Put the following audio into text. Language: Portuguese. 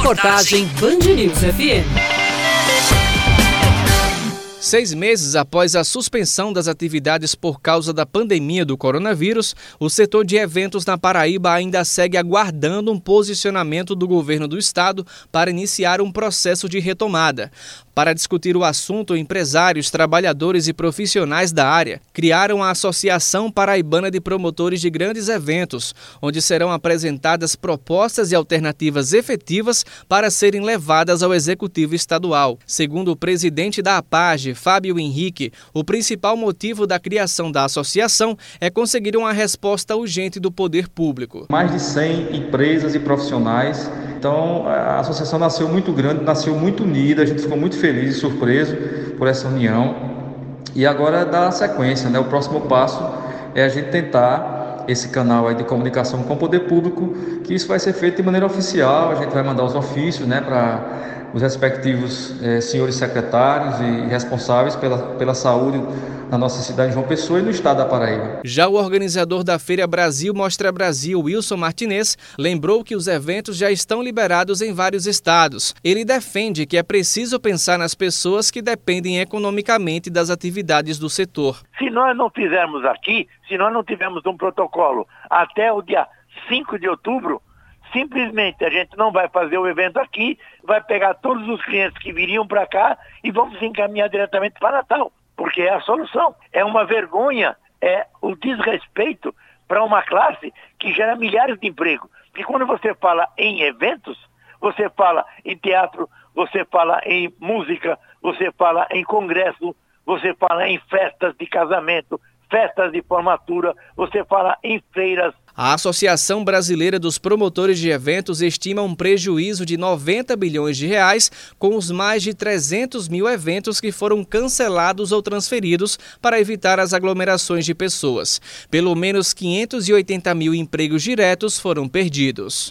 Reportagem Band News FM. Seis meses após a suspensão das atividades por causa da pandemia do coronavírus, o setor de eventos na Paraíba ainda segue aguardando um posicionamento do governo do estado para iniciar um processo de retomada. Para discutir o assunto, empresários, trabalhadores e profissionais da área criaram a Associação Paraibana de Promotores de Grandes Eventos, onde serão apresentadas propostas e alternativas efetivas para serem levadas ao Executivo Estadual. Segundo o presidente da APAGE, Fábio Henrique, o principal motivo da criação da associação é conseguir uma resposta urgente do poder público. Mais de 100 empresas e profissionais então a associação nasceu muito grande, nasceu muito unida, a gente ficou muito feliz e surpreso por essa união. E agora dá sequência, né? O próximo passo é a gente tentar esse canal aí de comunicação com o poder público, que isso vai ser feito de maneira oficial, a gente vai mandar os ofícios, né, para os respectivos eh, senhores secretários e responsáveis pela, pela saúde na nossa cidade de João Pessoa e no estado da Paraíba. Já o organizador da Feira Brasil Mostra Brasil, Wilson Martinez, lembrou que os eventos já estão liberados em vários estados. Ele defende que é preciso pensar nas pessoas que dependem economicamente das atividades do setor. Se nós não fizermos aqui, se nós não tivermos um protocolo até o dia 5 de outubro, Simplesmente a gente não vai fazer o evento aqui, vai pegar todos os clientes que viriam para cá e vamos encaminhar diretamente para Natal, porque é a solução. É uma vergonha, é o desrespeito para uma classe que gera milhares de empregos. Porque quando você fala em eventos, você fala em teatro, você fala em música, você fala em congresso, você fala em festas de casamento, festas de formatura, você fala em feiras, a Associação Brasileira dos Promotores de Eventos estima um prejuízo de 90 bilhões de reais com os mais de 300 mil eventos que foram cancelados ou transferidos para evitar as aglomerações de pessoas. Pelo menos 580 mil empregos diretos foram perdidos.